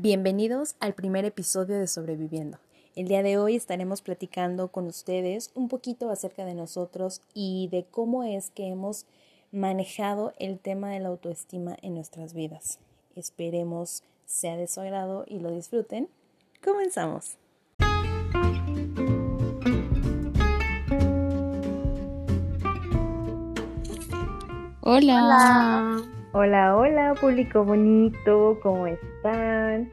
Bienvenidos al primer episodio de Sobreviviendo. El día de hoy estaremos platicando con ustedes un poquito acerca de nosotros y de cómo es que hemos manejado el tema de la autoestima en nuestras vidas. Esperemos sea de su agrado y lo disfruten. Comenzamos. Hola. Hola, hola, público bonito, ¿cómo están?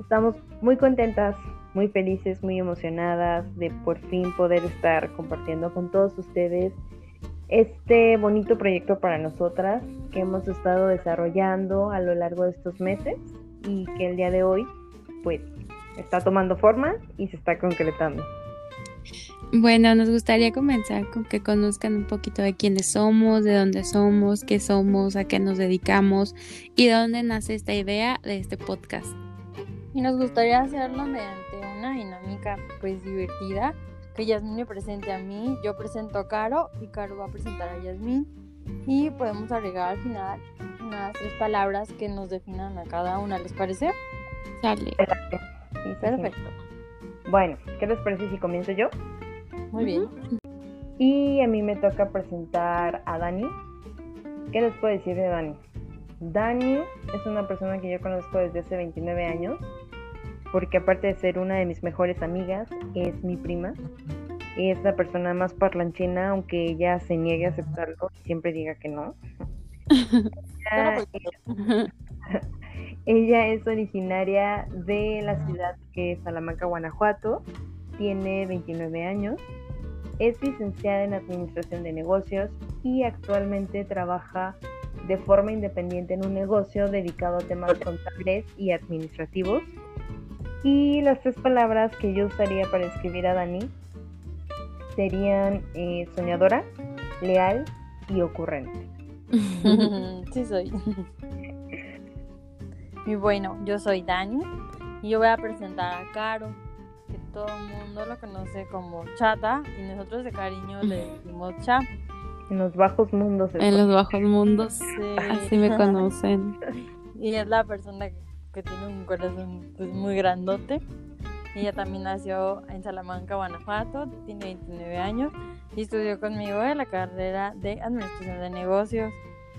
Estamos muy contentas, muy felices, muy emocionadas de por fin poder estar compartiendo con todos ustedes este bonito proyecto para nosotras que hemos estado desarrollando a lo largo de estos meses y que el día de hoy pues está tomando forma y se está concretando. Bueno, nos gustaría comenzar con que conozcan un poquito de quiénes somos, de dónde somos, qué somos, a qué nos dedicamos y de dónde nace esta idea de este podcast. Y nos gustaría hacerlo mediante una dinámica pues divertida, que Yasmin me presente a mí, yo presento a Caro y Caro va a presentar a Yasmin y podemos agregar al final unas tres palabras que nos definan a cada una, ¿les parece? Sale. Perfecto. Bueno, ¿qué les parece si comienzo yo? Muy bien. Y a mí me toca presentar a Dani. ¿Qué les puedo decir de Dani? Dani es una persona que yo conozco desde hace 29 años, porque aparte de ser una de mis mejores amigas, es mi prima. Es la persona más parlanchina, aunque ella se niegue a aceptarlo y siempre diga que no. ella, ella es originaria de la ciudad que es Salamanca, Guanajuato. Tiene 29 años es licenciada en Administración de Negocios y actualmente trabaja de forma independiente en un negocio dedicado a temas contables y administrativos. Y las tres palabras que yo usaría para escribir a Dani serían eh, soñadora, leal y ocurrente. sí soy. Y bueno, yo soy Dani y yo voy a presentar a Caro todo el mundo lo conoce como Chata y nosotros de cariño le decimos Cha. En los bajos mundos. En los bajos mundos. Así me conocen. y es la persona que, tiene un corazón pues, muy grandote. Ella también nació en Salamanca, Guanajuato, tiene 29 años y estudió conmigo en la carrera de Administración de Negocios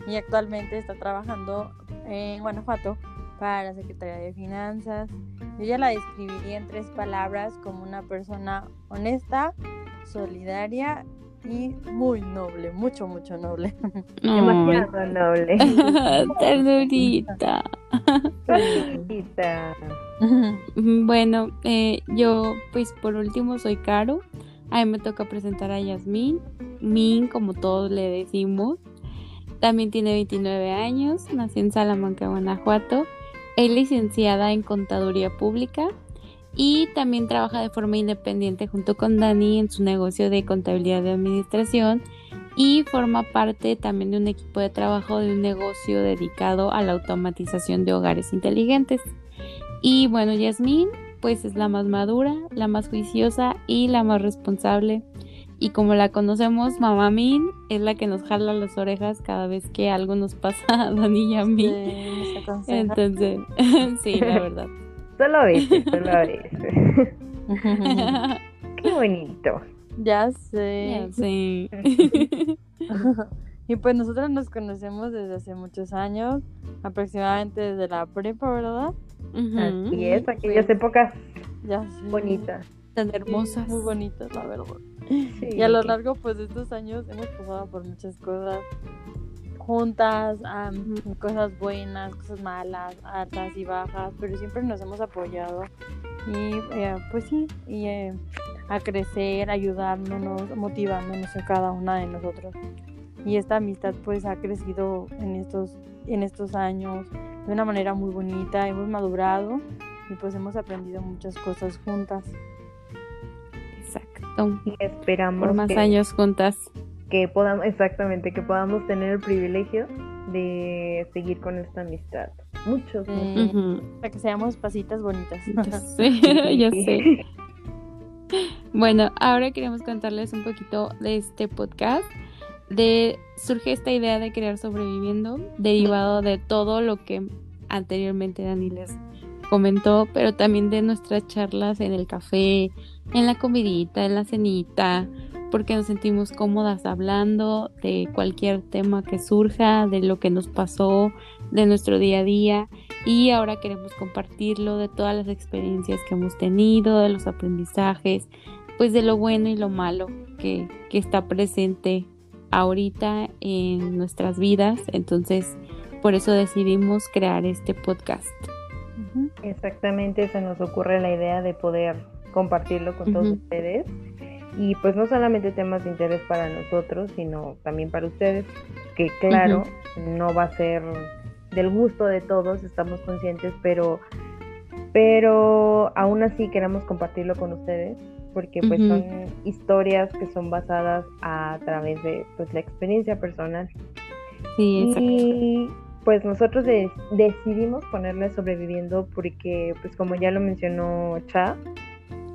y actualmente está trabajando en Guanajuato para la Secretaría de Finanzas. Yo ya la describiría en tres palabras como una persona honesta, solidaria y muy noble, mucho, mucho noble. Demasiado noble. Ternurita. Ternurita. bueno, eh, yo pues por último soy Caro. A mí me toca presentar a Yasmín. Min, como todos le decimos. También tiene 29 años, nació en Salamanca, Guanajuato. Es licenciada en Contaduría Pública y también trabaja de forma independiente junto con Dani en su negocio de contabilidad de administración y forma parte también de un equipo de trabajo de un negocio dedicado a la automatización de hogares inteligentes. Y bueno, Yasmín pues es la más madura, la más juiciosa y la más responsable. Y como la conocemos, Mamá Min es la que nos jala las orejas cada vez que algo nos pasa a Dani y a mí. Entonces, sí, la verdad. Solo a veces, solo a veces. Qué bonito. Ya sé. Ya sé. y pues nosotros nos conocemos desde hace muchos años, aproximadamente desde la prepa, ¿verdad? Así es, aquellas épocas ya bonitas. Tan hermosas. Muy bonitas, la verdad. Y a lo largo pues de estos años hemos pasado por muchas cosas juntas, cosas buenas, cosas malas, altas y bajas, pero siempre nos hemos apoyado y eh, pues sí, y eh, a crecer, ayudándonos, motivándonos a cada una de nosotros. Y esta amistad pues ha crecido en estos, en estos años de una manera muy bonita, hemos madurado y pues hemos aprendido muchas cosas juntas. Y esperamos por más años juntas. Que podamos, exactamente, que podamos tener el privilegio de seguir con esta amistad. Muchos. Para que seamos pasitas bonitas. Sí, ya sé. Bueno, ahora queremos contarles un poquito de este podcast. De surge esta idea de crear sobreviviendo, derivado de todo lo que anteriormente Dani les comentó, pero también de nuestras charlas en el café, en la comidita, en la cenita, porque nos sentimos cómodas hablando de cualquier tema que surja, de lo que nos pasó, de nuestro día a día y ahora queremos compartirlo de todas las experiencias que hemos tenido, de los aprendizajes, pues de lo bueno y lo malo que, que está presente ahorita en nuestras vidas. Entonces, por eso decidimos crear este podcast. Exactamente, se nos ocurre la idea de poder compartirlo con todos ustedes y pues no solamente temas de interés para nosotros, sino también para ustedes, que claro, no va a ser del gusto de todos, estamos conscientes, pero pero aún así queremos compartirlo con ustedes porque pues son historias que son basadas a través de pues la experiencia personal. Sí, exacto. Y pues nosotros decidimos ponerle sobreviviendo porque pues como ya lo mencionó Cha,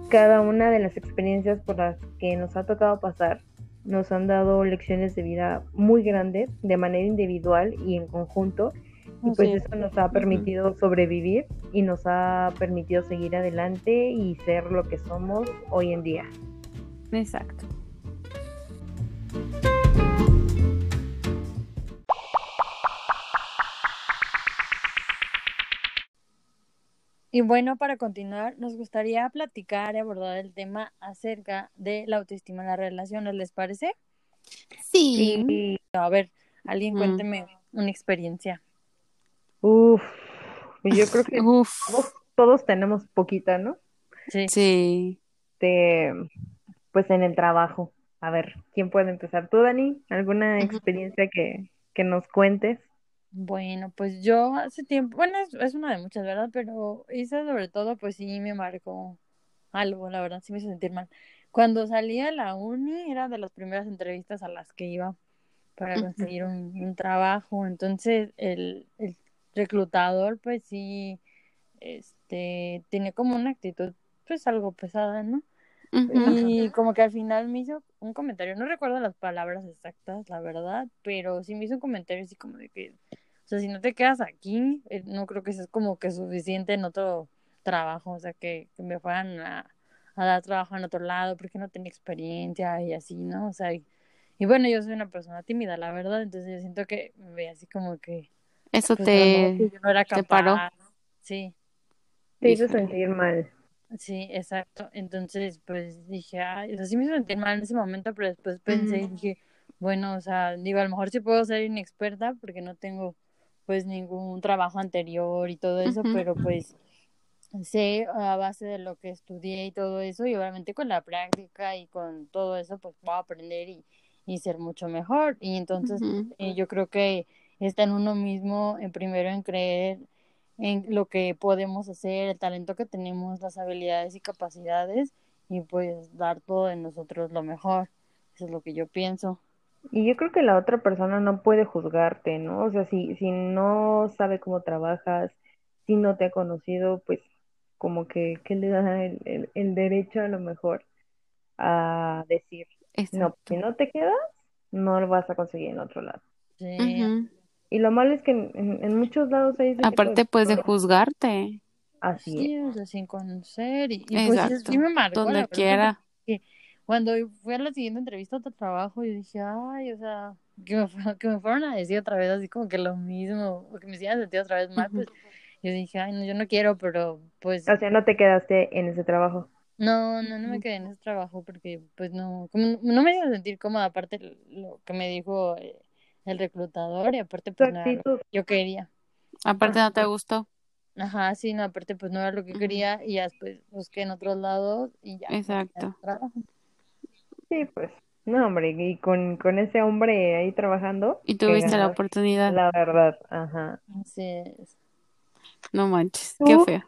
cada una de las experiencias por las que nos ha tocado pasar nos han dado lecciones de vida muy grandes de manera individual y en conjunto y pues eso nos ha permitido sobrevivir y nos ha permitido seguir adelante y ser lo que somos hoy en día. Exacto. Y bueno, para continuar, nos gustaría platicar y abordar el tema acerca de la autoestima en las relaciones, ¿les parece? Sí. A ver, alguien cuénteme una experiencia. Uf, yo creo que Todos, tenemos poquita, ¿no? Sí. Sí. De, pues en el trabajo. A ver, ¿quién puede empezar? ¿Tú, Dani? ¿Alguna experiencia que, que nos cuentes? Bueno, pues yo hace tiempo, bueno, es, una de muchas, ¿verdad? Pero esa sobre todo, pues sí me marcó algo, la verdad, sí me hizo sentir mal. Cuando salí a la uni, era de las primeras entrevistas a las que iba para conseguir un, trabajo, entonces el, el reclutador, pues sí, este, tiene como una actitud, pues algo pesada, ¿no? Y como que al final me hizo un comentario, no recuerdo las palabras exactas, la verdad, pero sí me hizo un comentario así como de que, o sea, si no te quedas aquí, eh, no creo que sea como que suficiente en otro trabajo, o sea, que, me fueran a, dar trabajo en otro lado porque no tenía experiencia y así, ¿no? O sea, y, bueno, yo soy una persona tímida, la verdad, entonces yo siento que me ve así como que... Eso pues, te, no era te paró. Sí. Te hizo sentir mal. Sí, exacto. Entonces, pues dije, ay, o sea, sí me sentir mal en ese momento, pero después pensé y dije, bueno, o sea, digo, a lo mejor sí puedo ser inexperta porque no tengo pues ningún trabajo anterior y todo eso, pero pues sé a base de lo que estudié y todo eso y obviamente con la práctica y con todo eso pues puedo aprender y, y ser mucho mejor y entonces eh, yo creo que está en uno mismo en primero en creer en lo que podemos hacer, el talento que tenemos, las habilidades y capacidades y pues dar todo de nosotros lo mejor. Eso es lo que yo pienso. Y yo creo que la otra persona no puede juzgarte, ¿no? O sea, si, si no sabe cómo trabajas, si no te ha conocido, pues como que, que le da el, el, derecho a lo mejor a decir, no, si no te quedas, no lo vas a conseguir en otro lado. Sí. Y lo malo es que en, muchos lados hay Aparte, pues, de juzgarte. Así es. sin conocer. Y, pues sí me marcó. Donde quiera. Que cuando fui a la siguiente entrevista a otro trabajo, yo dije, ay, o sea, que me, que me fueron a decir otra vez así como que lo mismo, o que me hicieran sentir otra vez mal, pues yo dije, ay, no, yo no quiero, pero pues... O sea, no te quedaste en ese trabajo. No, no, no me quedé en ese trabajo porque pues no, como no me hizo sentir cómoda, aparte lo que me dijo eh, el reclutador y aparte pues no yo quería. Aparte no te gustó. Ajá, sí, no, aparte pues no era lo que quería y ya después busqué en otros lados y ya. Exacto. Sí, pues, no, hombre, y con, con ese hombre ahí trabajando. Y tuviste la oportunidad. La verdad, ajá. Así es. No manches, qué feo.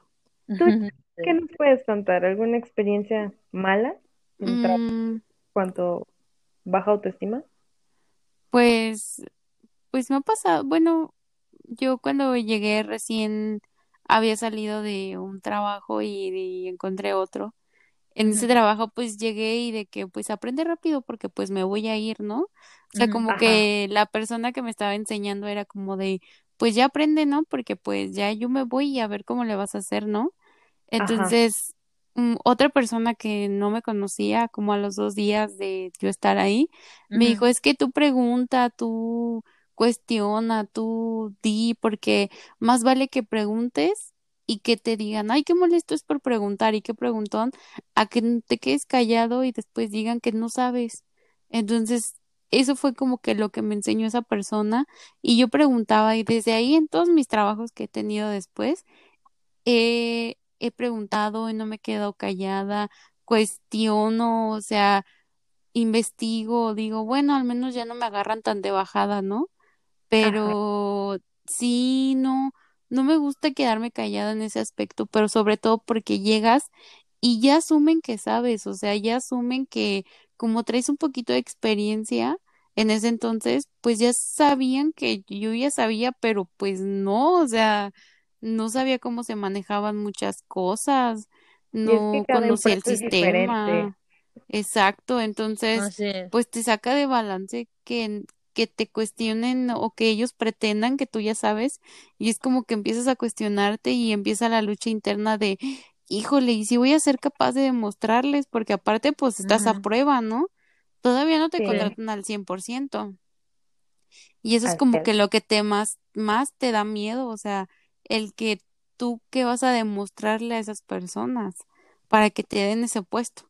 qué nos puedes contar? ¿Alguna experiencia mala en mm. cuanto baja autoestima? Pues, pues me ha pasado, bueno, yo cuando llegué recién había salido de un trabajo y, encontré otro. En ese trabajo pues llegué y de que pues aprende rápido porque pues me voy a ir, ¿no? O sea, como que la persona que me estaba enseñando era como de, pues ya aprende, ¿no? Porque pues ya yo me voy y a ver cómo le vas a hacer, ¿no? Entonces, mm, otra persona que no me conocía, como a los dos días de yo estar ahí, me dijo, es que tú pregunta, tú cuestiona, tú di, porque más vale que preguntes y que te digan, ay, qué molesto es por preguntar y qué preguntón, a que te quedes callado y después digan que no sabes. Entonces, eso fue como que lo que me enseñó esa persona y yo preguntaba y desde ahí en todos mis trabajos que he tenido después, he preguntado y no me he quedado callada, cuestiono, o sea, investigo, digo, bueno, al menos ya no me agarran tan de bajada, ¿no? Pero sí, no, no me gusta quedarme callada en ese aspecto, pero sobre todo porque llegas y ya asumen que sabes, o sea, ya asumen que como traes un poquito de experiencia en ese entonces, pues ya sabían que yo ya sabía, pero pues no, o sea, no sabía cómo se manejaban muchas cosas, no conocía el sistema. Exacto, entonces, pues te saca de balance que, que te cuestionen o que ellos pretendan que tú ya sabes y es como que empiezas a cuestionarte y empieza la lucha interna de híjole, y si voy a ser capaz de demostrarles, porque aparte pues estás a prueba, ¿no? Todavía no te contratan al 100%. Y eso es como que lo que te más, más te da miedo, o sea, el que tú qué vas a demostrarle a esas personas para que te den ese puesto.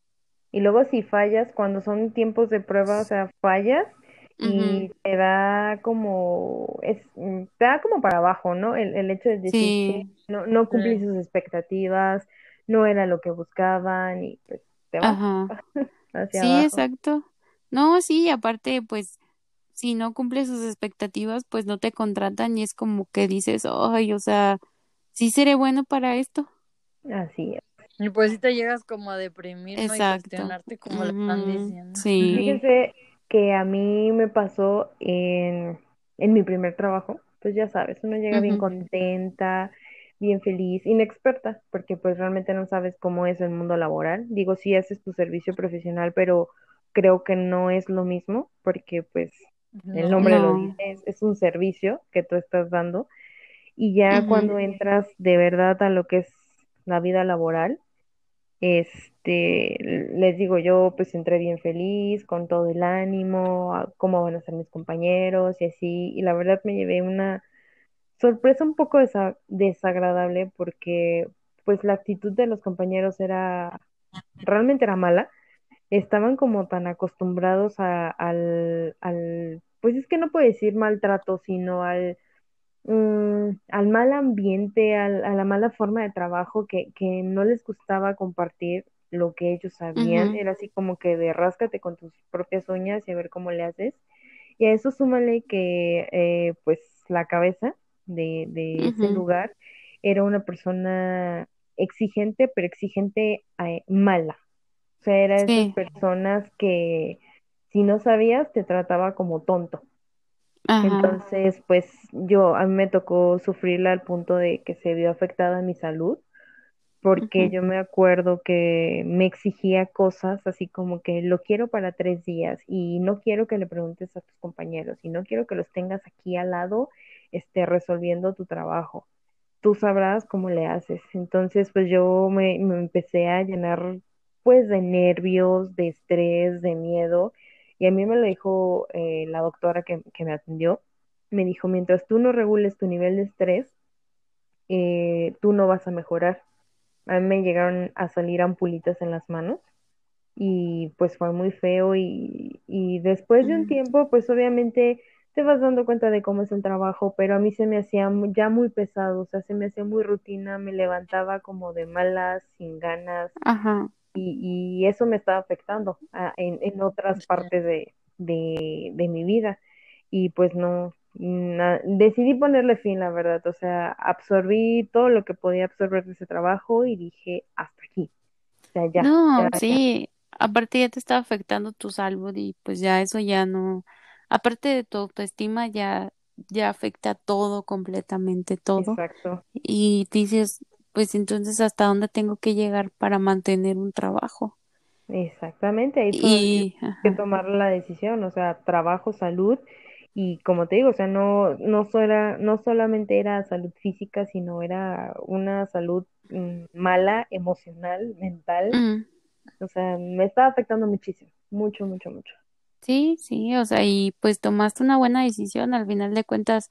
Y luego si fallas, cuando son tiempos de prueba, o sea, fallas y te da como, es, te da como para abajo, ¿no? El, el hecho de decir que no, no cumplí sus expectativas, no era lo que buscaban y pues te va hacia sí, exacto. No, sí, aparte, pues, si no cumple sus expectativas, pues no te contratan y es como que dices, ay, o sea, sí seré bueno para esto. Así es. Y pues si te llegas como a deprimir ¿no? y cuestionarte como lo están diciendo. Sí. Fíjense que a mí me pasó en, en mi primer trabajo, pues ya sabes, uno llega bien contenta, bien feliz, inexperta, porque pues realmente no sabes cómo es el mundo laboral. Digo, sí haces tu servicio profesional, pero creo que no es lo mismo, porque pues el nombre lo dice, es, un servicio que tú estás dando. Y ya cuando entras de verdad a lo que es la vida laboral, este, les digo, yo pues entré bien feliz, con todo el ánimo, cómo van a ser mis compañeros y así, y la verdad me llevé una sorpresa un poco desagradable porque pues la actitud de los compañeros era, realmente era mala, estaban como tan acostumbrados al, al, pues es que no puedo decir maltrato, sino al Mm, al mal ambiente, a la mala forma de trabajo, que, que no les gustaba compartir lo que ellos sabían. Era así como que de ráscate con tus propias uñas y a ver cómo le haces. Y a eso súmale que, eh, pues, la cabeza de, de ese lugar era una persona exigente, pero exigente eh, mala. O sea, era esas personas que si no sabías te trataba como tonto. Entonces, pues yo, a mí me tocó sufrirla al punto de que se vio afectada mi salud, porque yo me acuerdo que me exigía cosas así como que lo quiero para tres días y no quiero que le preguntes a tus compañeros y no quiero que los tengas aquí al lado, este, resolviendo tu trabajo. Tú sabrás cómo le haces. Entonces, pues yo me, me empecé a llenar pues de nervios, de estrés, de miedo y a mí me lo dijo eh, la doctora que, me atendió. Me dijo, mientras tú no regules tu nivel de estrés, eh, tú no vas a mejorar. A mí me llegaron a salir ampulitas en las manos y pues fue muy feo y, y después de un tiempo pues obviamente te vas dando cuenta de cómo es el trabajo, pero a mí se me hacía ya muy pesado, o sea, se me hacía muy rutina, me levantaba como de malas, sin ganas, Ajá y, eso me estaba afectando ah, en, en, otras partes de, de, de, mi vida. Y pues no, decidí ponerle fin, la verdad. O sea, absorbí todo lo que podía absorber de ese trabajo y dije, hasta aquí. O sea, ya. No, sí. Aparte ya te está afectando tu salud y pues ya eso ya no. Aparte de tu autoestima, ya ya afecta todo completamente todo. Exacto. Y dices, pues entonces hasta dónde tengo que llegar para mantener un trabajo. Exactamente, ahí y, que tomar la decisión, o sea, trabajo, salud Y como te digo, o sea, no, no, sola, no solamente era salud física, sino era una salud mm, mala, emocional, mental. Mm. O sea, me estaba afectando muchísimo, mucho, mucho, mucho. Sí, sí, o sea, y pues tomaste una buena decisión, al final de cuentas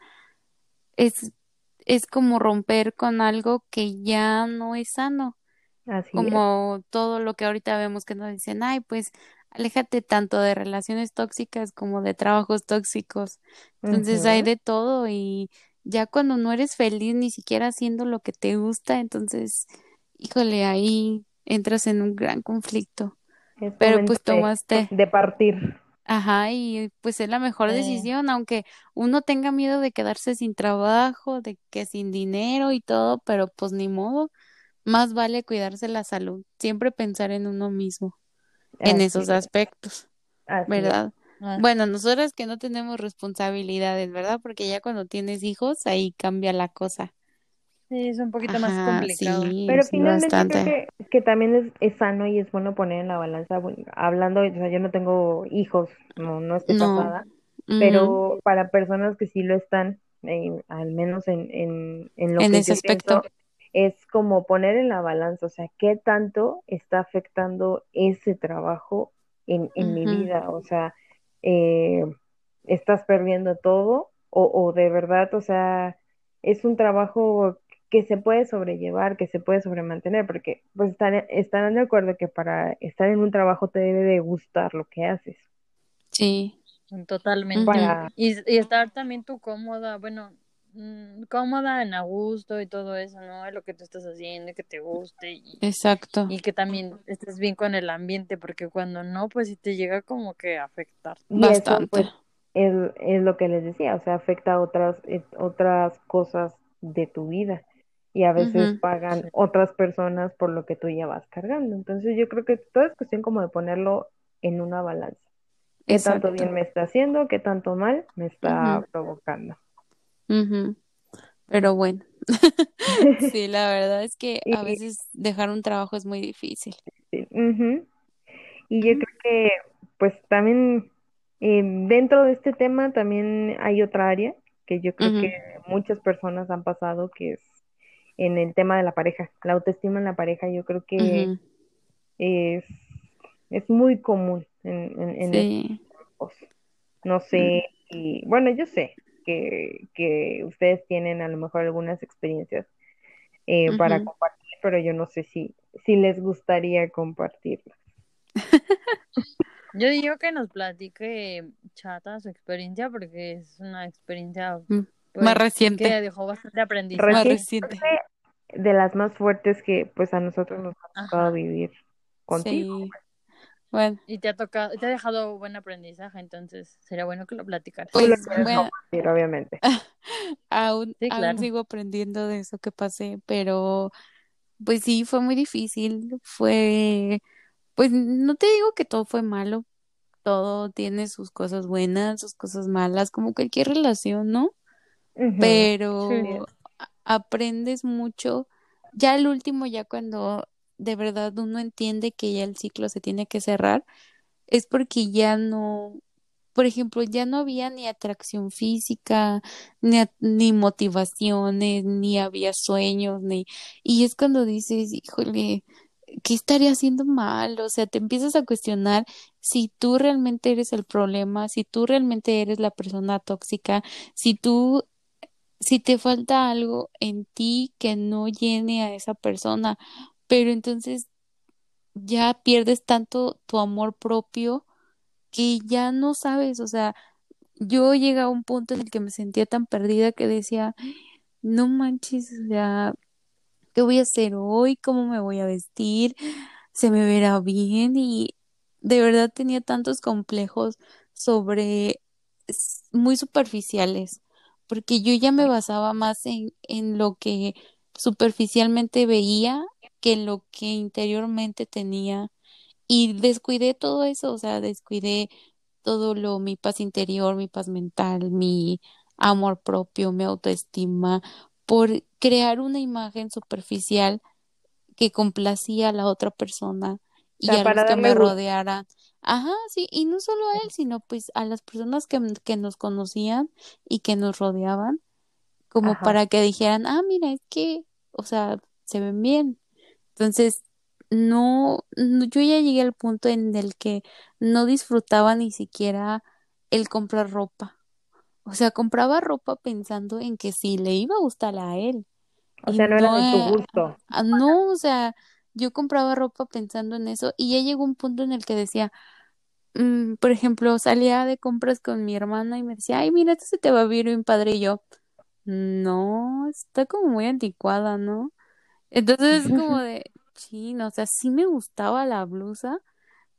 es, es como romper con algo que ya no es sano, Así es. como todo lo que ahorita vemos que nos dicen, ay, pues aléjate tanto de relaciones tóxicas como de trabajos tóxicos. Entonces hay de todo y ya cuando no eres feliz ni siquiera haciendo lo que te gusta, entonces, híjole, ahí entras en un gran conflicto. Es Pero pues tomaste, de partir. Ajá, y pues es la mejor Sí. decisión, aunque uno tenga miedo de quedarse sin trabajo, de que sin dinero y todo, pero pues ni modo, más vale cuidarse la salud, siempre pensar en uno mismo, en Así esos es, aspectos. así es. ¿verdad? Ah, Bueno, nosotras que no tenemos responsabilidades, ¿verdad? Porque ya cuando tienes hijos, ahí cambia la cosa. Sí, es un poquito más complicado. sí, Pero sí, finalmente creo que, que también es, es sano y es bueno poner en la balanza, bueno, hablando, o sea, yo no tengo hijos, no, no estoy No, casada, pero para personas que sí lo están, eh, al menos en, en, en lo En que ese yo pienso, es como poner en la balanza, o sea, qué tanto está afectando ese trabajo en, en mi vida, o sea, eh, estás perdiendo todo o, o de verdad, o sea, es un trabajo que se puede sobrellevar, que se puede sobremantener, porque pues están, estarán de acuerdo que para estar en un trabajo te debe de gustar lo que haces. Sí, Totalmente. Para, Y, y estar también tú cómoda, bueno, mm, cómoda, en a gusto y todo eso, ¿no? Es lo que tú estás haciendo y que te guste y, exacto, y que también estés bien con el ambiente, porque cuando no, pues sí te llega como que a afectar. y eso pues bastante. es, es lo que les decía, o sea, afecta a otras, eh, otras cosas de tu vida y a veces pagan otras personas por lo que tú ya vas cargando. Entonces yo creo que todo es cuestión como de ponerlo en una balanza. ¿Qué tanto bien me está haciendo? ¿Qué tanto mal me está provocando? Pero bueno, sí, la verdad es que a veces dejar un trabajo es muy difícil. sí. Y yo creo que pues también eh, dentro de este tema también hay otra área que yo creo que muchas personas han pasado, que es en el tema de la pareja. La autoestima en la pareja yo creo que es, es muy común en, en, en Sí. No sé, y bueno, yo sé que, que ustedes tienen a lo mejor algunas experiencias eh, para compartir, pero yo no sé si, si les gustaría compartirlas. Yo digo que nos platique Chata su experiencia, porque es una experiencia, Mm, Más pues, que reciente, dejó bastante aprendizaje. más reciente. De las más fuertes que pues a nosotros nos ha tocado Ajá. vivir contigo. Sí. Bueno, Y te ha tocado, te ha dejado buen aprendizaje, entonces sería bueno que lo platicaras. Pues bueno, compartir, obviamente. aún, Sí, aún claro. sigo aprendiendo de eso que pasé, pero pues sí, fue muy difícil. Fue, pues no te digo que todo fue malo, todo tiene sus cosas buenas, sus cosas malas, como cualquier relación, ¿no? Pero aprendes mucho. Ya el último, ya cuando de verdad uno entiende que ya el ciclo se tiene que cerrar, es porque ya no, por ejemplo, ya no había ni atracción física, ni, motivaciones, ni había sueños, ni, y es cuando dices, híjole, ¿qué estaría haciendo mal? O sea, te empiezas a cuestionar si tú realmente eres el problema, si tú realmente eres la persona tóxica, si tú, si te falta algo en ti que no llene a esa persona, pero entonces ya pierdes tanto tu amor propio que ya no sabes, o sea, yo llegué a un punto en el que me sentía tan perdida que decía, no manches, o sea, ¿qué voy a hacer hoy? ¿Cómo me voy a vestir? ¿Se me verá bien? Y de verdad tenía tantos complejos sobre muy superficiales, porque yo ya me basaba más en, en lo que superficialmente veía que en lo que interiormente tenía. Y descuidé todo eso, o sea, descuidé todo lo, mi paz interior, mi paz mental, mi amor propio, mi autoestima, por crear una imagen superficial que complacía a la otra persona O y sea, a los que me rodearan. Ajá, sí, y no solo a él, sino pues a las personas que, que nos conocían y que nos rodeaban, como para que dijeran, ah, mira, es que, o sea, se ven bien. Entonces, no, yo ya llegué al punto en el que no disfrutaba ni siquiera el comprar ropa. O sea, compraba ropa pensando en que sí le iba a gustar a él. O sea, no, era de tu gusto. No, o sea, yo compraba ropa pensando en eso y ya llegó un punto en el que decía, mm, por ejemplo, salía de compras con mi hermana y me decía, ay, mira, esto se te va a ver bien padre y yo, no, está como muy anticuada, ¿no? Entonces es como de, chino, o sea, sí me gustaba la blusa,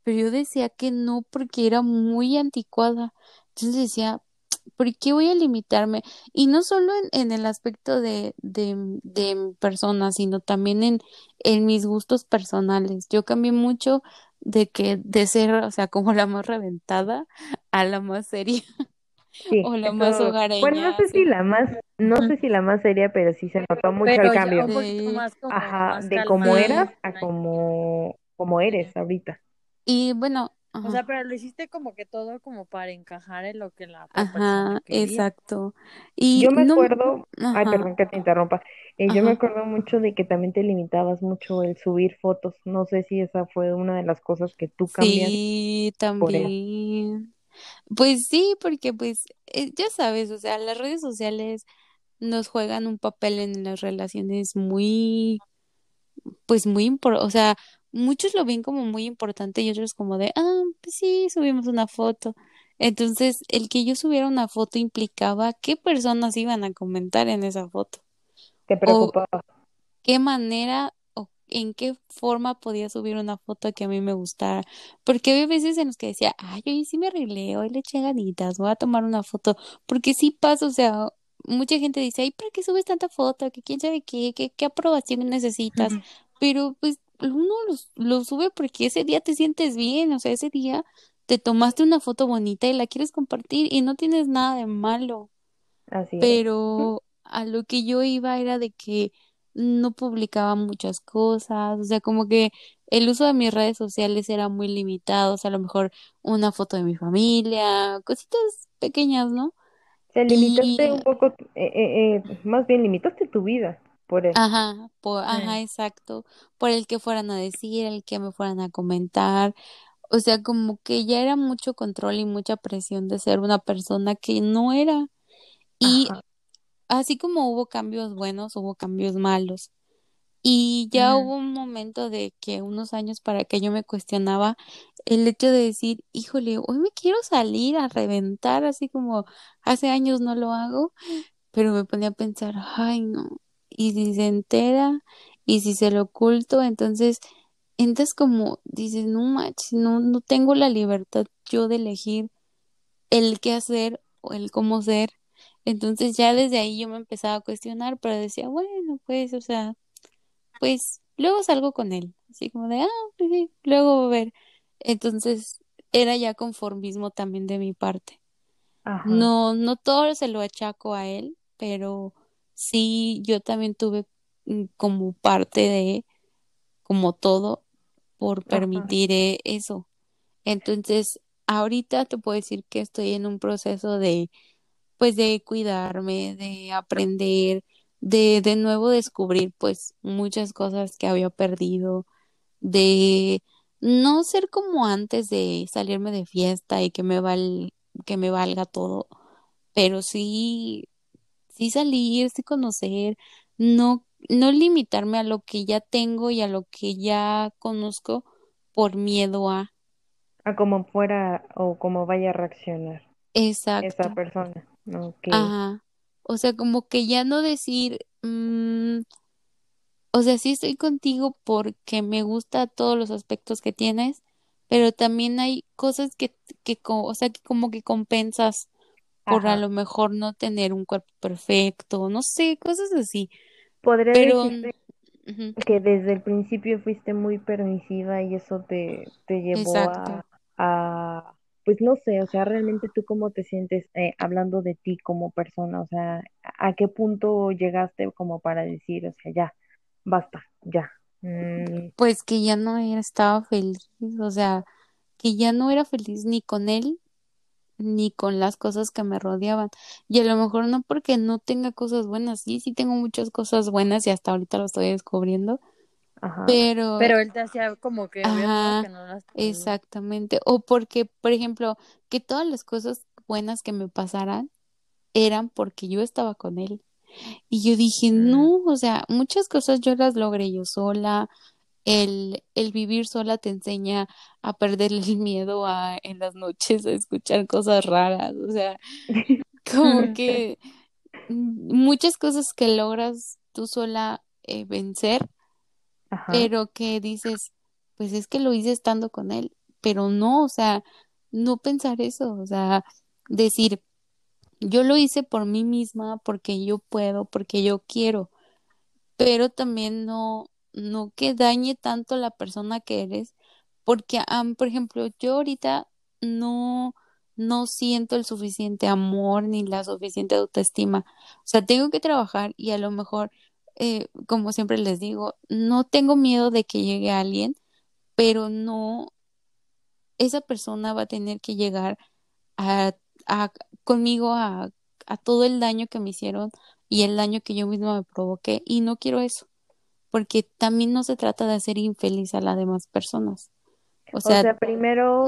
pero yo decía que no porque era muy anticuada. Entonces decía, ¿por qué voy a limitarme? Y no solo en, el aspecto de, de, de persona, sino también en, en mis gustos personales. Yo cambié mucho de que de ser, o sea, como la más reventada a la más seria. o la más hogareña. Bueno, no sé si la más, no sé si la más seria, pero sí se notó mucho el cambio. Ajá, de cómo eras a como, como eres ahorita. Y bueno, o sea, pero lo hiciste como que todo como para encajar en lo que la Ajá, exacto. Y yo me acuerdo, ay, perdón que te interrumpa. Eh, yo me acuerdo mucho de que también te limitabas mucho el subir fotos. No sé si esa fue una de las cosas que tú cambiaste. Sí, también. Pues sí, porque pues eh, ya sabes, o sea, las redes sociales nos juegan un papel en las relaciones muy, pues muy importante, o sea, muchos lo ven como muy importante y otros como de, ah, pues sí, subimos una foto. Entonces, el que yo subiera una foto implicaba qué personas iban a comentar en esa foto. Te preocupaba. qué manera o en qué forma podía subir una foto que a mí me gustara. Porque había veces en los que decía, ay, hoy sí me arreglé, hoy le eché ganitas, voy a tomar una foto. Porque sí pasa, o sea, mucha gente dice, ay, ¿para qué subes tanta foto? Que quién sabe qué, qué, qué aprobación necesitas. Pero pues uno lo, sube porque ese día te sientes bien, o sea, ese día te tomaste una foto bonita y la quieres compartir y no tienes nada de malo. Así Pero a lo que yo iba era de que no publicaba muchas cosas, o sea, como que el uso de mis redes sociales era muy limitado, o sea, a lo mejor una foto de mi familia, cositas pequeñas, ¿no? Se limitaste un poco, eh, eh, eh, más bien limitaste tu vida. Ajá, por, ajá, exacto. Por el que fueran a decir, el que me fueran a comentar. O sea, como que ya era mucho control y mucha presión de ser una persona que no era. Y así como hubo cambios buenos, hubo cambios malos. Y ya hubo un momento de que unos años para que yo me cuestionaba el hecho de decir, híjole, hoy me quiero salir a reventar, así como hace años no lo hago, pero me ponía a pensar, ay no, y si se entera y si se lo oculto, entonces entras como, dices, no manches, no, no tengo la libertad yo de elegir el qué hacer o el cómo ser. Entonces ya desde ahí yo me empezaba a cuestionar, pero decía, bueno, pues, o sea, pues luego salgo con él, así como de, ah, pues sí, luego ver. Entonces era ya conformismo también de mi parte. No, no todo se lo achaco a él, pero sí, yo también tuve mm, como parte de, como todo, por permitir e, eso. Entonces, ahorita te puedo decir que estoy en un proceso de, pues, de cuidarme, de aprender, de de nuevo descubrir, pues, muchas cosas que había perdido, de no ser como antes de salirme de fiesta y que me val que me valga todo, pero sí sí salir, sí conocer, no, no limitarme a lo que ya tengo y a lo que ya conozco por miedo a. A cómo fuera o cómo vaya a reaccionar. Exacto. Esa persona. Ajá. O sea, como que ya no decir, mm, o sea, sí estoy contigo porque me gusta todos los aspectos que tienes, pero también hay cosas que, que o sea, que como que compensas por a lo mejor no tener un cuerpo perfecto, no sé, cosas así. Podría Pero, que desde el principio fuiste muy permisiva y eso te, te llevó a, a, pues no sé, o sea, realmente tú cómo te sientes eh, hablando de ti como persona, o sea, a qué punto llegaste como para decir, o sea, ya, basta, ya. Mm. Pues que ya no estaba feliz, o sea, que ya no era feliz ni con él ni con las cosas que me rodeaban. Y a lo mejor no porque no tenga cosas buenas, sí, sí tengo muchas cosas buenas y hasta ahorita lo estoy descubriendo. Pero pero él te hacía como que, ajá, exactamente, o porque, por ejemplo, que todas las cosas buenas que me pasaran eran porque yo estaba con él. Y yo dije, mm. no, o sea, muchas cosas yo las logré yo sola, el, el vivir sola te enseña a perder el miedo a en las noches a escuchar cosas raras, o sea, como que muchas cosas que logras tú sola eh, vencer, pero que dices, pues es que lo hice estando con él, pero no, o sea, no pensar eso, o sea, decir, yo lo hice por mí misma, porque yo puedo, porque yo quiero, pero también no, no que dañe tanto la persona que eres, porque, por ejemplo, yo ahorita no, no siento el suficiente amor ni la suficiente autoestima. O sea, tengo que trabajar y a lo mejor, eh, como siempre les digo, no tengo miedo de que llegue alguien, pero no, esa persona va a tener que llegar a, a conmigo a, a todo el daño que me hicieron y el daño que yo misma me provoqué y no quiero eso porque también no se trata de hacer infeliz a las demás personas. O sea, primero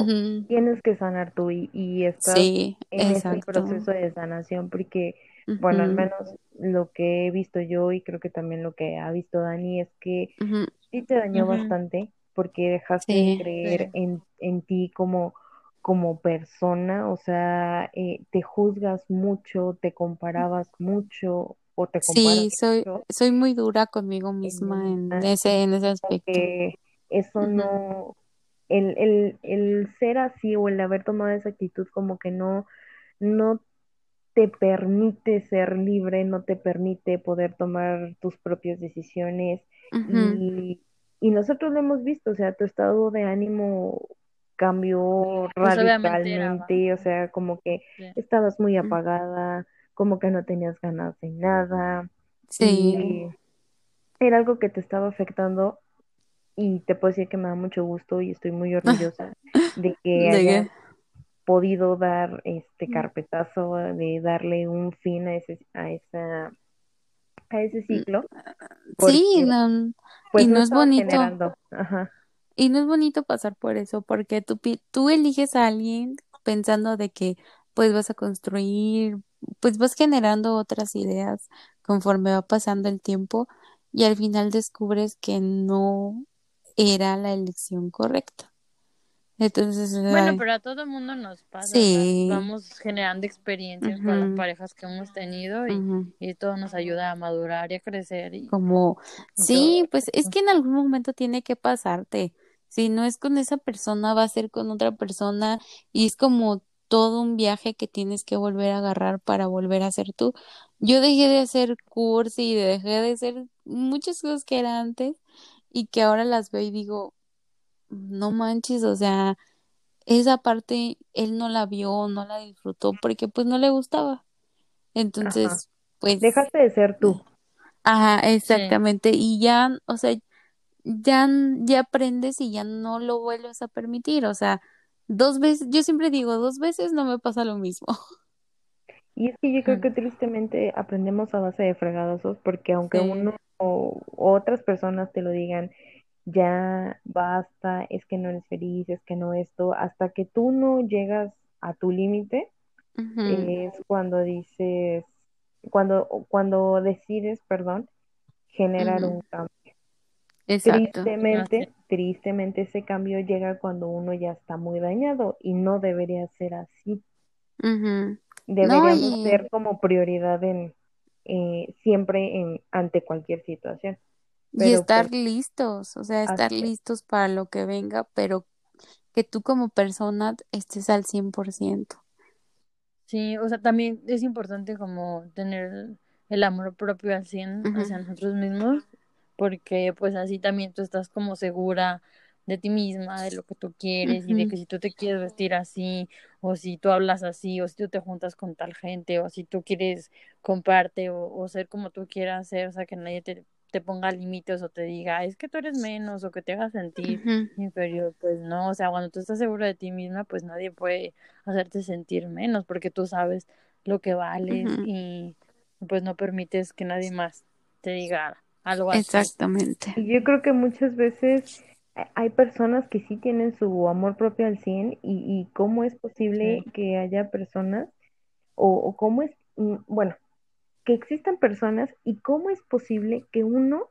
tienes que sanar tú y, y estar en ese proceso de sanación, porque, bueno, al menos lo que he visto yo y creo que también lo que ha visto Dani es que sí te dañó bastante porque dejaste de creer en, en ti como como persona, o sea, eh, te juzgas mucho, te comparabas mucho, o te Sí, soy, soy muy dura conmigo misma en, ese, en ese aspecto. eso no, el, el, el ser así o el haber tomado esa actitud como que no, no te permite ser libre, no te permite poder tomar tus propias decisiones y, y nosotros lo hemos visto, o sea, tu estado de ánimo cambió pues, radicalmente, o sea, como que estabas muy apagada, como que no tenías ganas de nada. Sí. era algo que te estaba afectando y te puedo decir que me da mucho gusto y estoy muy orgullosa de que haya podido dar este carpetazo, de darle un fin a ese, a esa a ese mm, ciclo. sí, pues, y no es bonito. Y no es bonito pasar por eso, porque tú, tú eliges a alguien pensando de que pues vas a construir pues vas generando otras ideas conforme va pasando el tiempo y al final descubres que no era la elección correcta. Entonces, bueno, pero a todo el mundo nos pasa. Sí. Vamos generando experiencias con las parejas que hemos tenido y, todo nos ayuda a madurar y a crecer. Y, Como, sí, pues es que en algún momento tiene que pasarte. Si no es con esa persona, va a ser con otra persona y es como todo un viaje que tienes que volver a agarrar para volver a ser tú. Yo dejé de hacer curso y dejé de hacer muchas cosas que era antes y que ahora las veo y digo, no manches, o sea, esa parte él no la vio, no la disfrutó porque pues no le gustaba. Entonces, pues... Dejaste de ser tú. Ajá, exactamente. Y ya, o sea, ya, ya aprendes y ya no lo vuelves a permitir. O sea, dos veces, yo siempre digo, dos veces no me pasa lo mismo. Y es que yo creo que tristemente aprendemos a base de fregadazos porque aunque uno o otras personas te lo digan, ya basta, es que no eres feliz, es que no esto, hasta que tú no llegas a tu límite, es cuando dices, cuando, cuando decides, perdón, generar un cambio. Tristemente, tristemente ese cambio llega cuando uno ya está muy dañado y no debería ser así. Deberíamos ser como prioridad en eh, siempre en ante cualquier situación. y estar pues listos, o sea, estar listos para lo que venga, pero que tú como persona estés al 100%. Sí, o sea, también es importante como tener el amor propio al 100 hacia nosotros mismos porque pues así también tú estás como segura de ti misma, de lo que tú quieres y de que si tú te quieres vestir así o si tú hablas así o si tú te juntas con tal gente o si tú quieres comprarte o, ser como tú quieras ser, o sea, que nadie te, te ponga límites o te diga, es que tú eres menos o que te haga sentir inferior, pues no, o sea, cuando tú estás seguro de ti misma, pues nadie puede hacerte sentir menos porque tú sabes lo que vales y pues no permites que nadie más te diga algo así. Exactamente. Y yo creo que muchas veces hay personas que sí tienen su amor propio al 100 y, y cómo es posible que haya personas o, o cómo es, mm, bueno, que existan personas y cómo es posible que uno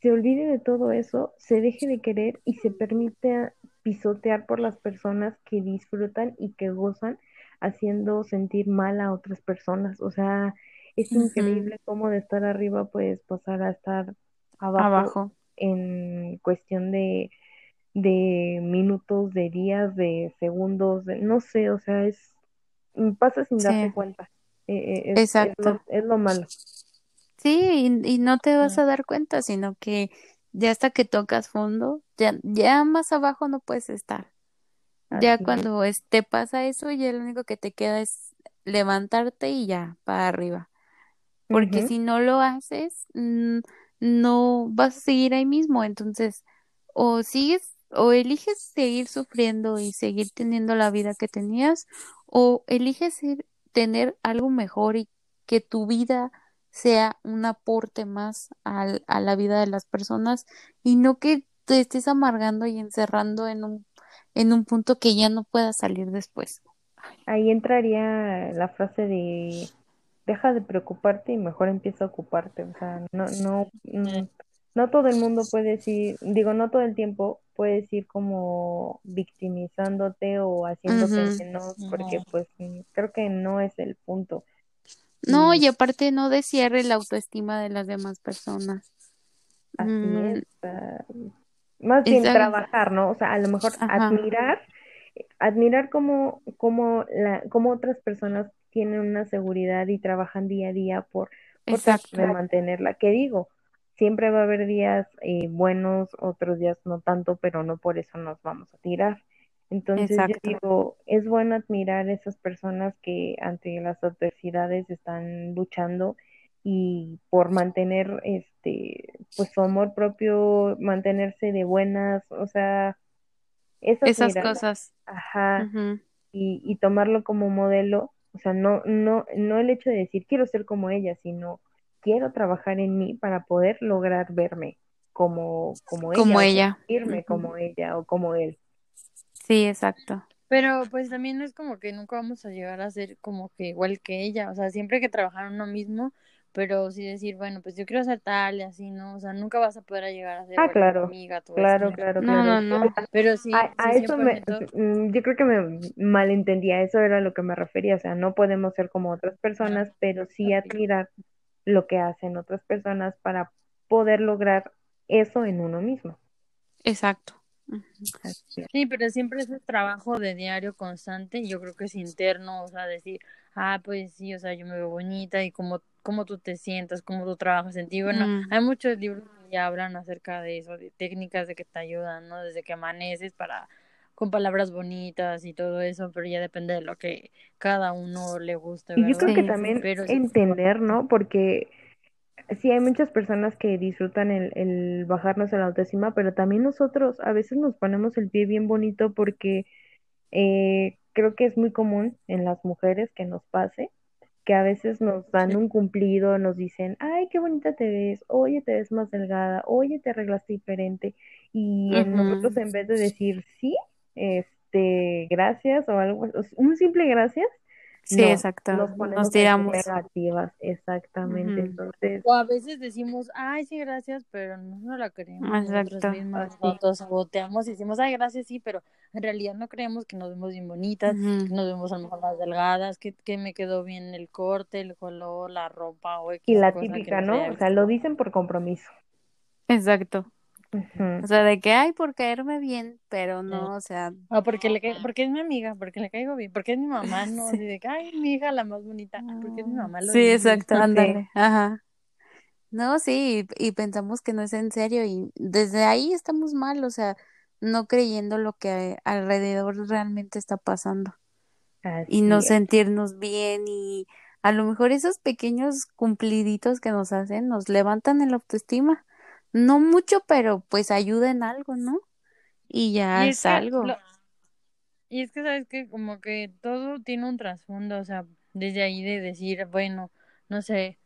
se olvide de todo eso, se deje de querer y se permita pisotear por las personas que disfrutan y que gozan haciendo sentir mal a otras personas. O sea, es increíble cómo de estar arriba puedes pasar a estar abajo, en cuestión de, de minutos, de días, de segundos, de, no sé, o sea, es pasa sin darte cuenta. Eh, eh, Exacto. Es lo, malo. Sí, y, no te vas a dar cuenta, sino que ya hasta que tocas fondo, ya, ya más abajo no puedes estar. ya cuando te pasa eso, ya lo único que te queda es levantarte y ya, para arriba. Porque si no lo haces, no vas a seguir ahí mismo. Entonces, o sigues, o eliges seguir sufriendo y seguir teniendo la vida que tenías, o eliges ir, tener algo mejor y que tu vida sea un aporte más al, a la vida de las personas y no que te estés amargando y encerrando en un, en un punto que ya no puedas salir después. Ahí entraría la frase de deja de preocuparte y mejor empieza a ocuparte. O sea, no, no, no, no todo el mundo puede decir, digo, no todo el tiempo puedes ir como victimizándote o haciéndote menos, porque pues creo que no es el punto. No, y aparte no descierre la autoestima de las demás personas. Así mm. es. más bien trabajar, ¿no? O sea, a lo mejor admirar, admirar cómo, cómo, la, cómo otras personas tienen una seguridad y trabajan día a día por, por mantenerla. ¿Qué digo? siempre va a haber días eh, buenos, otros días no tanto, pero no por eso nos vamos a tirar. Entonces yo digo, es bueno admirar a esas personas que ante las adversidades están luchando y por mantener este pues su amor propio, mantenerse de buenas, o sea, esas, cosas. Ajá. y, y tomarlo como modelo, o sea, no no no el hecho de decir quiero ser como ella, sino quiero trabajar en mí para poder lograr verme como, como, como ella, irme como ella o como él. Sí, exacto. Pero pues también no es como que nunca vamos a llegar a ser como que igual que ella, o sea, siempre hay que trabajar uno mismo, pero sí decir, bueno, pues yo quiero ser tal y así, ¿no? O sea, nunca vas a poder llegar a ser ah, claro. amiga, claro, claro, no, No, no, Pero sí, a, eso me, mm, yo creo que me malentendía, eso era lo que me refería, o sea, no podemos ser como otras personas, pero sí admirar lo que hacen otras personas para poder lograr eso en uno mismo. Exacto. Sí, pero siempre es un trabajo de diario constante, yo creo que es interno, o sea, decir, ah, pues sí, o sea, yo me veo bonita y cómo, cómo tú te sientas, cómo tú trabajas en ti. Bueno, mm. hay muchos libros que ya hablan acerca de eso, de técnicas de que te ayudan, ¿no? Desde que amaneces para con palabras bonitas y todo eso, pero ya depende de lo que cada uno le guste. Y yo creo que también entender, ¿no? Porque sí hay muchas personas que disfrutan el, el bajarnos a la autoestima, pero también nosotros a veces nos ponemos el pie bien bonito porque eh, creo que es muy común en las mujeres que nos pase que a veces nos dan un cumplido, nos dicen, ay, qué bonita te ves, oye, te ves más delgada, oye, te arreglaste diferente. Y nosotros en vez de decir, sí, este, gracias o algo, un simple gracias. Sí, exacto. Nos, tiramos. Negativas, exactamente. Entonces. O a veces decimos, ay, sí, gracias, pero no, no la creemos. Exacto. Nosotros saboteamos y decimos, ay, gracias, sí, pero en realidad no creemos que nos vemos bien bonitas, que nos vemos a lo mejor más delgadas, que, que me quedó bien el corte, el color, la ropa o Y la típica, ¿no? O sea, lo dicen por compromiso. Exacto. O sea, de que, hay por caerme bien, pero no, o sea. O porque, le porque es mi amiga, porque le caigo bien, porque es mi mamá, no, así de que, ay, mi hija la más bonita, porque es mi mamá. Lo sí, exacto, ándale, ajá. No, sí, y, pensamos que no es en serio, y desde ahí estamos mal, o sea, no creyendo lo que alrededor realmente está pasando. y no sentirnos bien, y a lo mejor esos pequeños cumpliditos que nos hacen nos levantan el autoestima no mucho, pero pues ayuda en algo, ¿no? Y ya es, algo. Y es que, ¿sabes que Como que todo tiene un trasfondo, o sea, desde ahí de decir, bueno, no sé,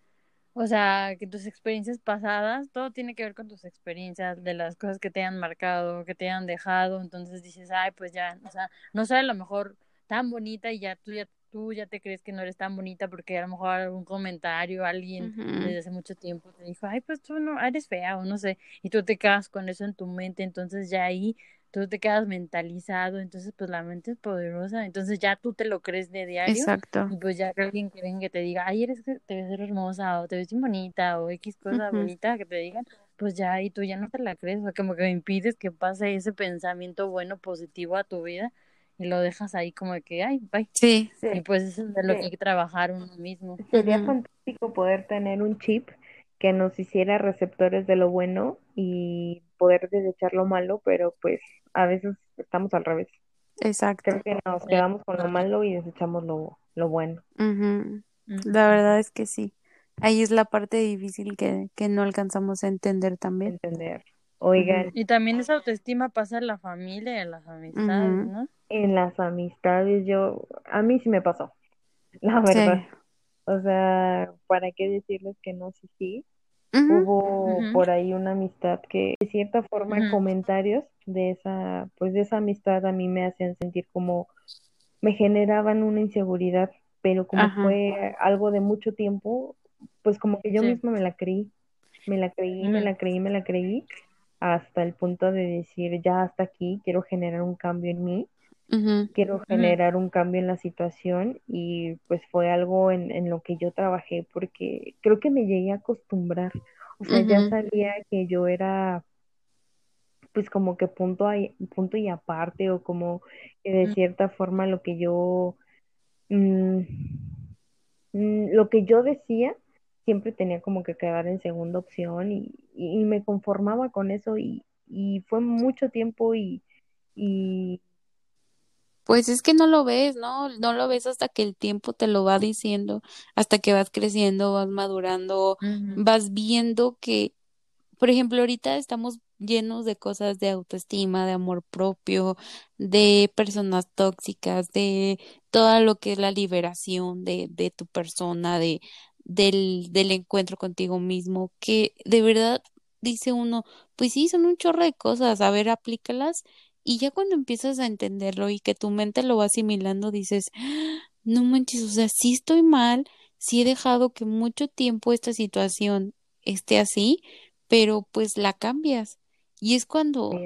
o sea, que tus experiencias pasadas, todo tiene que ver con tus experiencias, de las cosas que te han marcado, que te han dejado, entonces dices, ay, pues ya, o sea, no sé, a lo mejor tan bonita y ya tú ya tú ya te crees que no eres tan bonita porque a lo mejor algún comentario, alguien desde hace mucho tiempo te dijo, ay, pues tú no eres fea o no sé, y tú te quedas con eso en tu mente, entonces ya ahí tú te quedas mentalizado, entonces pues la mente es poderosa, entonces ya tú te lo crees de diario. Exacto. Y pues ya que alguien que venga que te diga, ay, eres que te ves hermosa o te ves bien bonita o X cosa bonita que te digan, pues ya ahí tú ya no te la crees, o sea, como que impides que pase ese pensamiento bueno, positivo a tu vida y lo dejas ahí como de que, ay, bye. Sí. Y pues eso es de lo que hay que trabajar uno mismo. Sería fantástico poder tener un chip que nos hiciera receptores de lo bueno y poder desechar lo malo, pero pues a veces estamos al revés. Exacto. Creo que nos quedamos con lo malo y desechamos lo, lo bueno. La verdad es que sí. Ahí es la parte difícil que, que no alcanzamos a entender también. Entender. Oigan. Y también esa autoestima pasa en la familia, en las amistades, ¿no? En las amistades, yo, a mí sí me pasó, la verdad. O sea, ¿para qué decirles que no? Sí, sí. Hubo por ahí una amistad que, de cierta forma, comentarios de esa, pues de esa amistad a mí me hacían sentir como, me generaban una inseguridad, pero como fue algo de mucho tiempo, pues como que yo misma me la creí, me la creí, me la creí, me la creí, hasta el punto de decir, ya hasta aquí, quiero generar un cambio en mí, quiero generar un cambio en la situación y pues fue algo en, en, lo que yo trabajé porque creo que me llegué a acostumbrar, o sea, ya sabía que yo era pues como que punto, punto y aparte o como que de cierta forma lo que yo, mm, mm, lo que yo decía siempre tenía como que quedar en segunda opción y, y, me conformaba con eso y, y fue mucho tiempo y, y pues es que no lo ves, ¿no? No lo ves hasta que el tiempo te lo va diciendo, hasta que vas creciendo, vas madurando, vas viendo que, por ejemplo, ahorita estamos llenos de cosas de autoestima, de amor propio, de personas tóxicas, de todo lo que es la liberación de, de tu persona, de, del, del encuentro contigo mismo, que de verdad dice uno, pues sí, son un chorro de cosas, a ver, aplícalas y ya cuando empiezas a entenderlo y que tu mente lo va asimilando, dices, no manches, o sea, sí estoy mal, sí he dejado que mucho tiempo esta situación esté así, pero pues la cambias. Y es cuando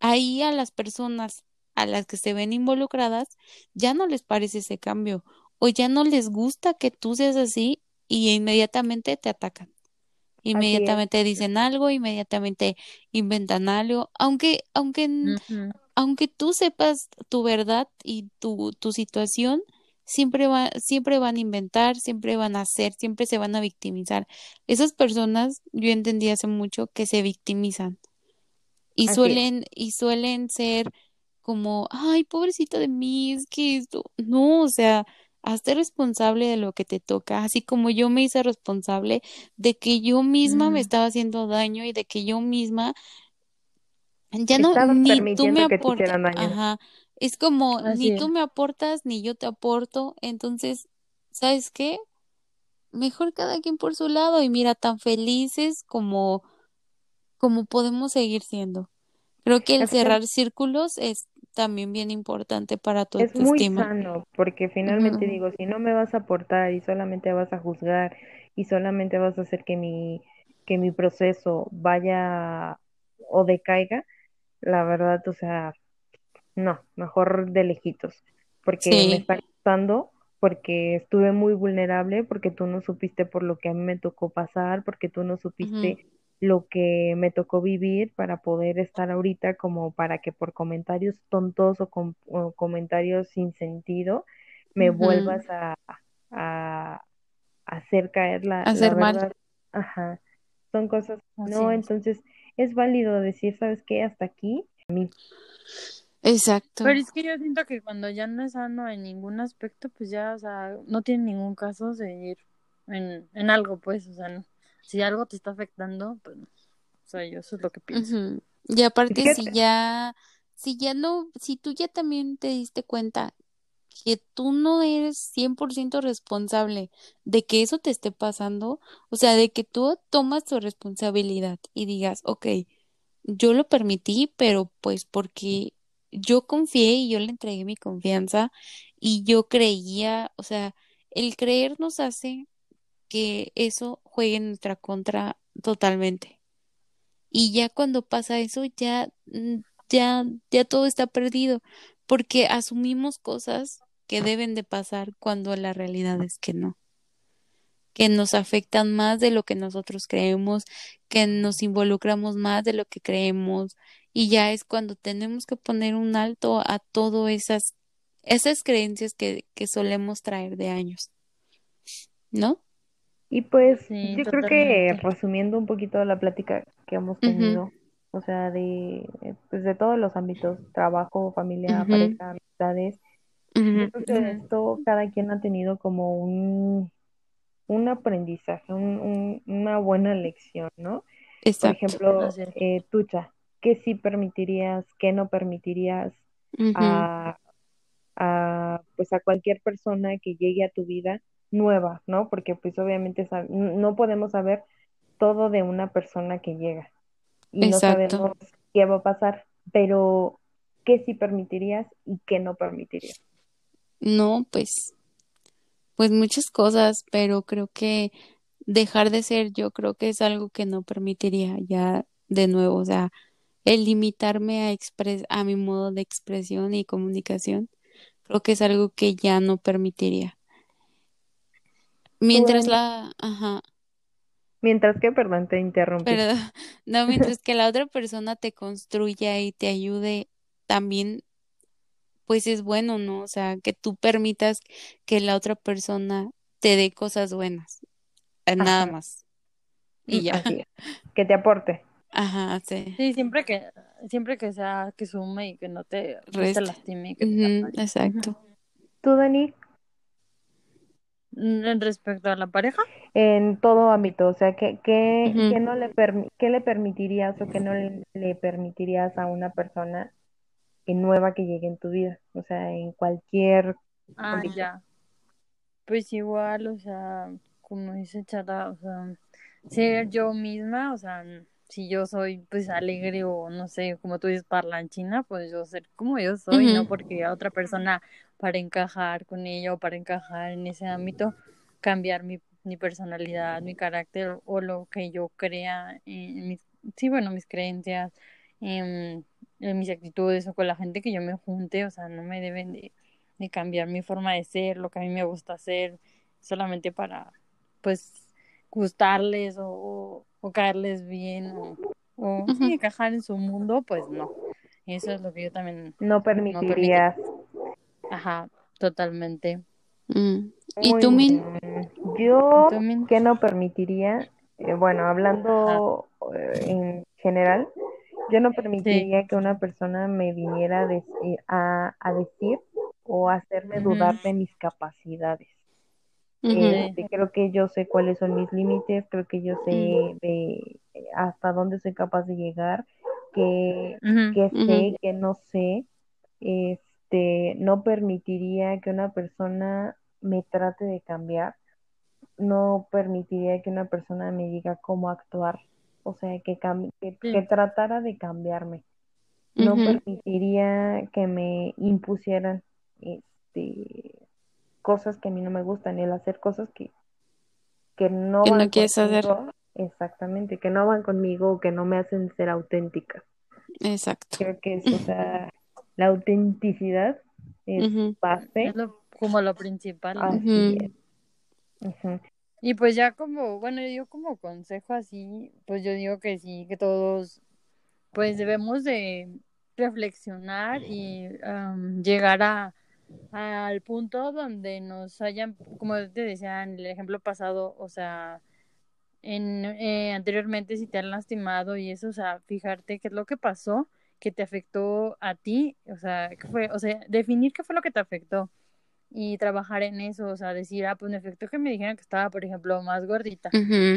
ahí a las personas a las que se ven involucradas ya no les parece ese cambio o ya no les gusta que tú seas así y inmediatamente te atacan. Inmediatamente dicen algo, inmediatamente inventan algo, aunque aunque aunque tú sepas tu verdad y tu tu situación, siempre va, siempre van a inventar, siempre van a hacer, siempre se van a victimizar. Esas personas, yo entendí hace mucho que se victimizan y suelen y suelen ser como, ay, pobrecita de mí, es que esto, no, o sea, hazte responsable de lo que te toca, así como yo me hice responsable de que yo misma me mm. estaba haciendo daño y de que yo misma ya no ni tú me aportas, ajá, es como ni tú me aportas ni yo te aporto, entonces, ¿sabes qué? Mejor cada quien por su lado y mira tan felices como como podemos seguir siendo. Creo que el cerrar círculos es también bien importante para tu es muy sano, porque finalmente digo, si no me vas a aportar y solamente vas a juzgar y solamente vas a hacer que mi, que mi proceso vaya o decaiga, la verdad, o sea, no, mejor de lejitos, porque me está costando, porque estuve muy vulnerable, porque tú no supiste por lo que a mí me tocó pasar, porque tú no supiste lo que me tocó vivir para poder estar ahorita como para que por comentarios tontos o, comentarios sin sentido me vuelvas a, a, hacer caer la, hacer Mal. Ajá. Son cosas, no, entonces es válido decir, ¿sabes qué? Hasta aquí. Exacto. Pero es que yo siento que cuando ya no es sano en ningún aspecto, pues ya, o sea, no tiene ningún caso seguir en, en algo, pues, o sea, no si algo te está afectando, pues O sea, yo eso es lo que pienso. Y aparte, si ya, si ya no, si tú ya también te diste cuenta que tú no eres 100% responsable de que eso te esté pasando, o sea, de que tú tomas tu responsabilidad y digas, ok, yo lo permití, pero pues porque yo confié y yo le entregué mi confianza y yo creía, o sea, el creer nos hace que eso juegue en nuestra contra totalmente. Y ya cuando pasa eso, ya, mm, ya, ya todo está perdido, porque asumimos cosas que deben de pasar cuando la realidad es que no que nos afectan más de lo que nosotros creemos, que nos involucramos más de lo que creemos y ya es cuando tenemos que poner un alto a todas esas esas creencias que, que solemos traer de años. ¿No? Y pues yo creo que resumiendo un poquito la plática que hemos tenido, o sea, de, pues de todos los ámbitos, trabajo, familia, pareja, amistades, yo creo que esto cada quien ha tenido como un, un aprendizaje, un, una buena lección, ¿no? Por ejemplo, eh, Tucha, ¿qué sí permitirías, qué no permitirías a, a, pues a cualquier persona que llegue a tu vida nueva, ¿no? Porque pues obviamente no podemos saber todo de una persona que llega y no sabemos qué va a pasar, pero ¿qué sí permitirías y qué no permitirías? No, pues pues muchas cosas, pero creo que dejar de ser yo creo que es algo que no permitiría ya de nuevo, o sea, el limitarme a expres a mi modo de expresión y comunicación, creo que es algo que ya no permitiría. Mientras la, ajá. Mientras que, perdón, te interrumpí. Perdón. No, mientras que la otra persona te construya y te ayude, también pues es bueno, ¿no? O sea, que tú permitas que la otra persona te dé cosas buenas, eh, nada más. Y ya. Que te aporte. Ajá, sí. Sí, siempre que, siempre que sea, que sume y que no te, lastime. exacto. ¿Tú, Dani? Mm, ¿En respecto a la pareja? En todo ámbito, o sea, ¿qué, qué, no le, qué le permitirías o qué no le permitirías a una persona nueva que llegue en tu vida, o sea, en cualquier... Ah, ya. Pues igual, o sea, como dice Chata, o sea, ser yo misma, o sea, si yo soy pues alegre o no sé, como tú dices, parlanchina, pues yo ser como yo soy, no porque a otra persona para encajar con ella o para encajar en ese ámbito, cambiar mi, mi personalidad, mi carácter o lo que yo crea en mis, sí, bueno, mis creencias, en en mis actitudes o con la gente que yo me junte, o sea, no me deben de, cambiar mi forma de ser, lo que a mí me gusta hacer, solamente para, pues, gustarles o, o, caerles bien o, o encajar en su mundo, pues no. Eso es lo que yo también no permitiría. Ajá, totalmente. Mm. ¿Y tú, Min? Yo, que no permitiría? Eh, bueno, hablando eh, en general, yo no permitiría que una persona me viniera a decir, a, decir o hacerme dudar de mis capacidades. Este, creo que yo sé cuáles son mis límites, creo que yo sé de hasta dónde soy capaz de llegar, que, que sé, que no sé. Este, no permitiría que una persona me trate de cambiar, no permitiría que una persona me diga cómo actuar o sea, que, que, tratara de cambiarme. No permitiría que me impusieran este, cosas que a mí no me gustan, el hacer cosas que, que no van no quieres hacer. Exactamente, que no van conmigo o que no me hacen ser auténtica. Exacto. Creo que es, o sea, la autenticidad es base. Es como lo principal. Así y pues ya como, bueno, yo digo como consejo así, pues yo digo que sí, que todos pues debemos de reflexionar y llegar a al punto donde nos hayan, como te decía en el ejemplo pasado, o sea, en, eh, anteriormente si te han lastimado y eso, o sea, fijarte qué es lo que pasó, que te afectó a ti, o sea, qué fue, o sea, definir qué fue lo que te afectó y trabajar en eso, o sea, decir, ah, pues me efecto que me dijeron que estaba, por ejemplo, más gordita.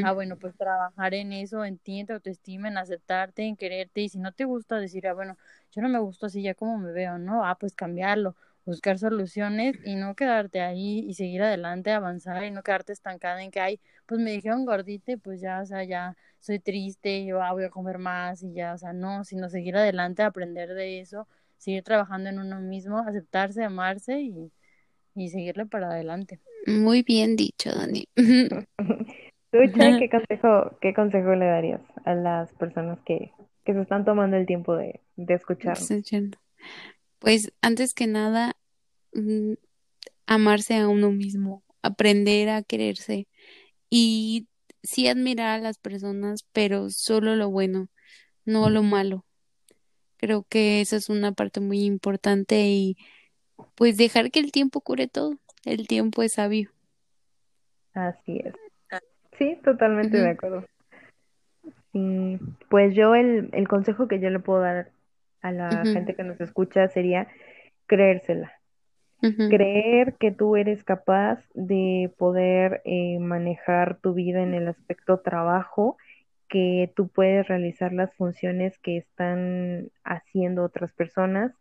Ah, bueno, pues trabajar en eso, en ti, en tu autoestima, en aceptarte, en quererte, y si no te gusta, decir, ah, bueno, yo no me gusto así ya como me veo, ¿no? Ah, pues cambiarlo, buscar soluciones y no quedarte ahí y seguir adelante, avanzar y no quedarte estancada en que, ay, pues me dijeron gordita y pues ya, o sea, ya soy triste, yo ah, voy a comer más y ya, o sea, no, sino seguir adelante, aprender de eso, seguir trabajando en uno mismo, aceptarse, amarse y y seguirle para adelante. Muy bien dicho, Dani. ¿Tú, qué consejo, qué consejo le darías a las personas que, que se están tomando el tiempo de, de escuchar? Pues antes que nada, mm, amarse a uno mismo, aprender a quererse y sí admirar a las personas, pero solo lo bueno, no lo malo. Creo que esa es una parte muy importante y pues dejar que el tiempo cure todo. El tiempo es sabio. Así es. Sí, totalmente de acuerdo. Sí, pues yo el, el consejo que yo le puedo dar a la gente que nos escucha sería creérsela. Creer que tú eres capaz de poder eh, manejar tu vida en el aspecto trabajo, que tú puedes realizar las funciones que están haciendo otras personas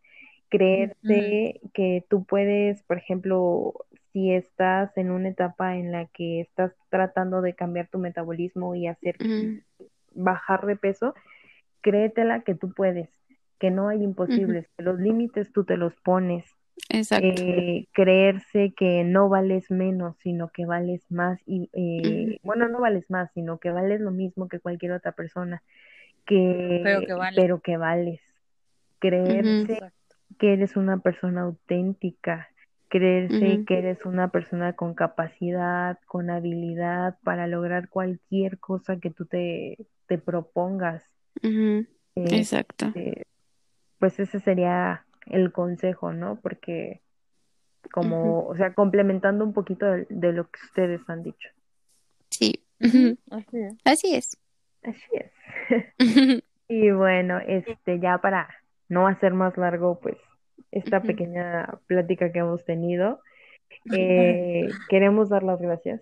creerte que tú puedes, por ejemplo, si estás en una etapa en la que estás tratando de cambiar tu metabolismo y hacer bajar de peso, créetela que tú puedes, que no hay imposibles, que los límites tú te los pones. Exacto. Eh, creerse que no vales menos, sino que vales más y eh, bueno, no vales más, sino que vales lo mismo que cualquier otra persona. Que, pero que, pero que vales. Creerse que eres una persona auténtica, creerse que eres una persona con capacidad, con habilidad para lograr cualquier cosa que tú te, te propongas. Exacto. Este, pues ese sería el consejo, ¿no? Porque como, o sea, complementando un poquito de, lo que ustedes han dicho. Sí. Así es. Así es. Así es. y bueno, este, ya para no hacer más largo, pues, esta pequeña plática que hemos tenido. Eh, queremos dar las gracias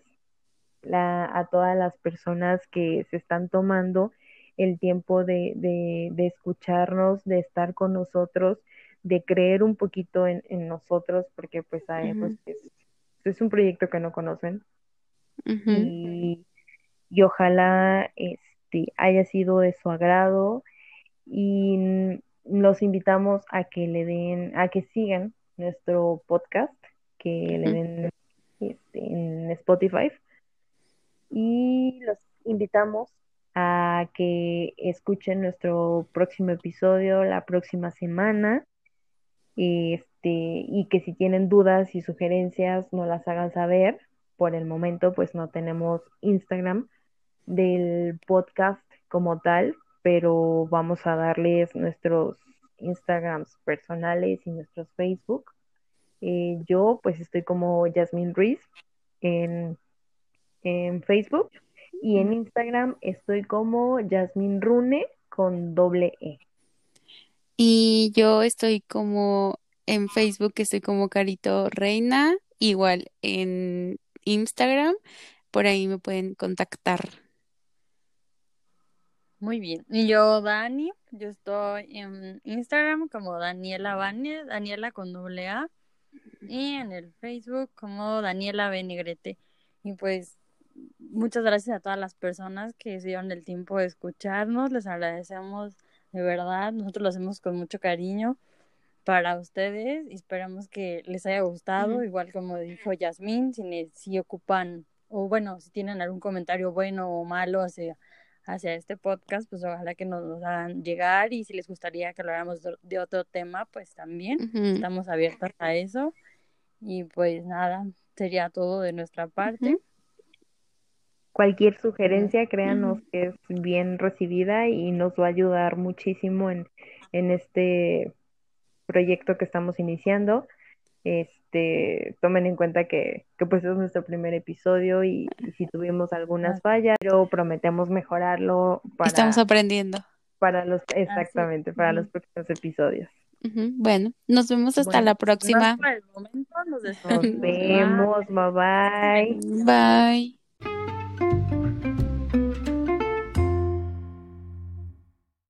a todas las personas que se están tomando el tiempo de, de, escucharnos, de estar con nosotros, de creer un poquito en, nosotros, porque pues sabemos que es, un proyecto que no conocen. y, y, ojalá este, haya sido de su agrado y los invitamos a que le den, a que sigan nuestro podcast, que le den este, en Spotify. Y los invitamos a que escuchen nuestro próximo episodio la próxima semana. Este, y que si tienen dudas y sugerencias nos las hagan saber. Por el momento, pues no tenemos Instagram del podcast como tal, pero vamos a darles nuestros Instagrams personales y nuestros Facebook. Eh, yo pues estoy como Jasmine Ruiz en, en Facebook y en Instagram estoy como Jasmine Rune con doble E. Y yo estoy como en Facebook, estoy como Carito Reina, igual en Instagram, por ahí me pueden contactar. Muy bien. Y yo, Dani, yo estoy en Instagram como Daniela Bane, Daniela con doble A, y en el Facebook como Daniela Benigrete. Y pues muchas gracias a todas las personas que se dieron el tiempo de escucharnos, les agradecemos de verdad, nosotros lo hacemos con mucho cariño para ustedes y esperamos que les haya gustado, igual como dijo Yasmín, si, si ocupan o bueno, si tienen algún comentario bueno o malo hacia hacia este podcast, pues ojalá que nos, nos hagan llegar y si les gustaría que habláramos de, otro tema, pues también estamos abiertos a eso. Y pues nada, sería todo de nuestra parte. Cualquier sugerencia, créanos que es bien recibida y nos va a ayudar muchísimo en, en este proyecto que estamos iniciando. Este, tomen en cuenta que, que pues es nuestro primer episodio y, si tuvimos algunas fallas, pero prometemos mejorarlo para, Estamos aprendiendo. Para los, exactamente, para los próximos episodios. Bueno, nos vemos hasta la próxima. Por el momento nos Nos vemos, bye bye. Bye.